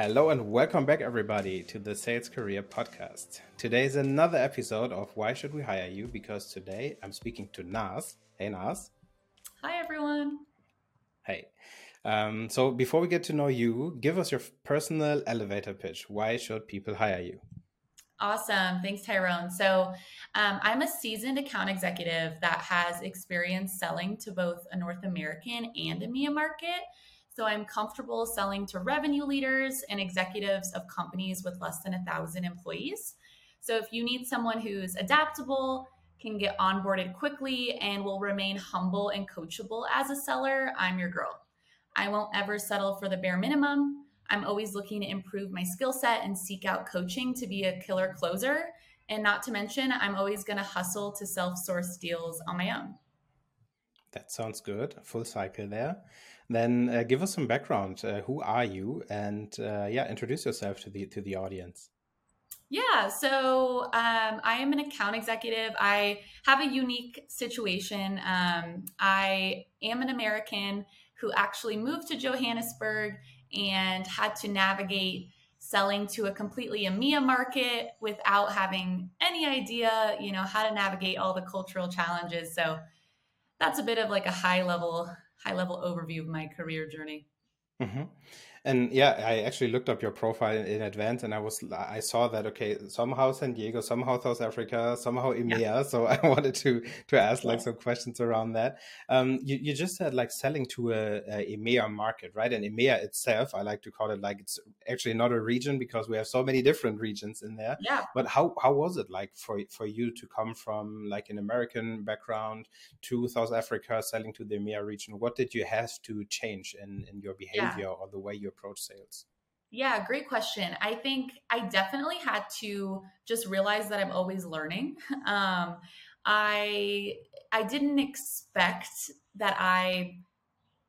Hello and welcome back, everybody, to the Sales Career Podcast. Today is another episode of Why Should We Hire You? Because today I'm speaking to Naz. Hey, Naz. Hi, everyone. Hey. Um, so, before we get to know you, give us your personal elevator pitch. Why should people hire you? Awesome. Thanks, Tyrone. So, um, I'm a seasoned account executive that has experience selling to both a North American and EMEA market. So I'm comfortable selling to revenue leaders and executives of companies with less than a thousand employees. So if you need someone who's adaptable, can get onboarded quickly, and will remain humble and coachable as a seller, I'm your girl. I won't ever settle for the bare minimum. I'm always looking to improve my skill set and seek out coaching to be a killer closer. And not to mention, I'm always going to hustle to self source deals on my own. That sounds good. Full cycle there. Then uh, give us some background. Uh, who are you? And uh, yeah, introduce yourself to the to the audience. Yeah, so um, I am an account executive. I have a unique situation. Um, I am an American who actually moved to Johannesburg and had to navigate selling to a completely EMEA market without having any idea, you know, how to navigate all the cultural challenges. So that's a bit of like a high level high level overview of my career journey. Mm-hmm. And yeah, I actually looked up your profile in advance, and I was I saw that okay, somehow San Diego, somehow South Africa, somehow EMEA. Yeah. So I wanted to to ask like some questions around that. Um, you you just said like selling to a, a EMEA market, right? And EMEA itself, I like to call it like it's actually not a region because we have so many different regions in there. Yeah. But how how was it like for for you to come from like an American background to South Africa, selling to the EMEA region? What did you have to change in in your behavior yeah. Or the way you approach sales? Yeah, great question. I think I definitely had to just realize that I'm always learning. Um, I I didn't expect that I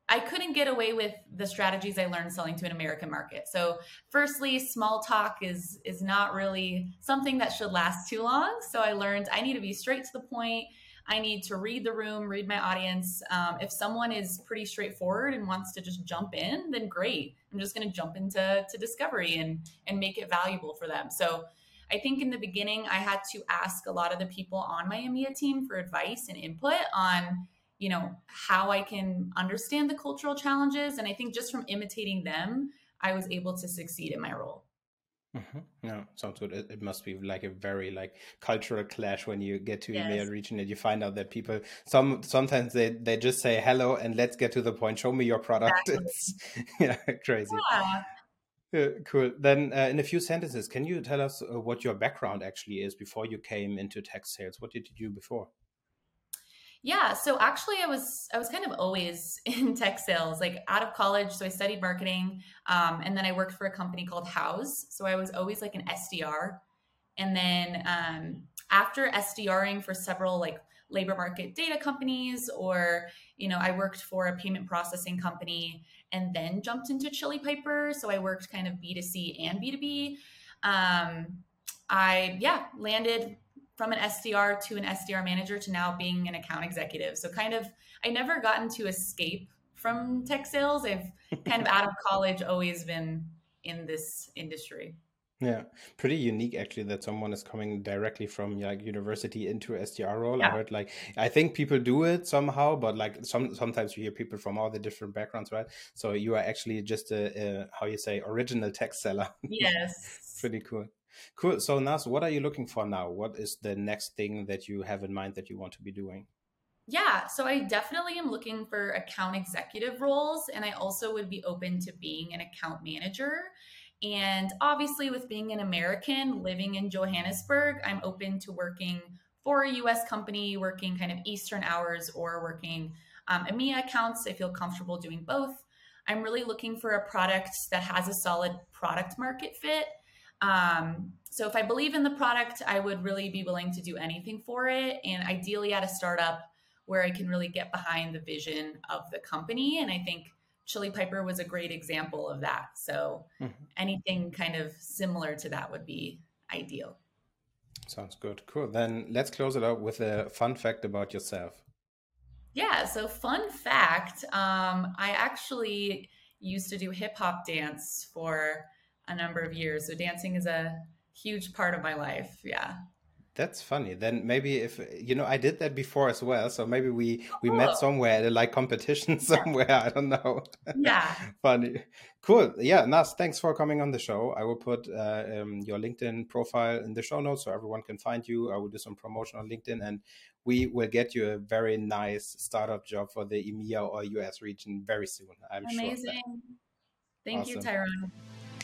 I couldn't get away with the strategies I learned selling to an American market. So, firstly, small talk is is not really something that should last too long. So, I learned I need to be straight to the point I need to read the room, read my audience. Um, if someone is pretty straightforward and wants to just jump in, then great. I'm just going to jump into to discovery and and make it valuable for them. So I think in the beginning, I had to ask a lot of the people on my EMEA team for advice and input on, you know, how I can understand the cultural challenges. And I think just from imitating them, I was able to succeed in my role. Mm-hmm. Yeah, sounds good. It, it, must be like a very like cultural clash when you get to yes. EMEA region and you find out that people some sometimes they they just say hello and let's get to the point. Show me your product. Exactly. It's yeah, crazy. Yeah. yeah cool. Then, uh, in a few sentences, can you tell us uh, what your background actually is before you came into tech sales? What did you do before? Yeah, so actually I was I was kind of always in tech sales, like out of college. So I studied marketing, um, and then I worked for a company called House. So I was always like an SDR, and then um, after SDRing for several like labor market data companies, or you know I worked for a payment processing company, and then jumped into Chili Piper. So I worked kind of B two C and B two B. Um, I yeah landed from an SDR to an SDR manager to now being an account executive. So kind of I never gotten to escape from tech sales. I've kind of out of college always been in this industry. Yeah, pretty unique actually that someone is coming directly from like university into SDR role. Yeah. I heard like I think people do it somehow, but like some sometimes you hear people from all the different backgrounds, right? So you are actually just a, a how you say original tech seller. Yes, pretty cool. Cool. So, Naz, what are you looking for now? What is the next thing that you have in mind that you want to be doing? Yeah, so I definitely am looking for account executive roles, and I also would be open to being an account manager. And obviously, with being an American living in Johannesburg, I'm open to working for a US company, working kind of Eastern hours, or working um, EMEA accounts. I feel comfortable doing both. I'm really looking for a product that has a solid product market fit um, so if I believe in the product, I would really be willing to do anything for it. And ideally at a startup where I can really get behind the vision of the company. And I think Chili Piper was a great example of that. So mm-hmm. anything kind of similar to that would be ideal. Sounds good. Cool. Then let's close it out with a fun fact about yourself. Yeah. So, fun fact um, I actually used to do hip hop dance for a number of years. So dancing is a huge part of my life. Yeah. That's funny. Then maybe if you know, I did that before as well. So maybe we we oh. met somewhere at a like competition somewhere. I don't know. Yeah. funny. Cool. Yeah, Naz, thanks for coming on the show. I will put uh, um, your LinkedIn profile in the show notes so everyone can find you. I will do some promotion on LinkedIn, and we will get you a very nice startup job for the EMEA or US region very soon. I'm Amazing. sure. Thank awesome. you, Tyrone.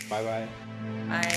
拜拜，拜。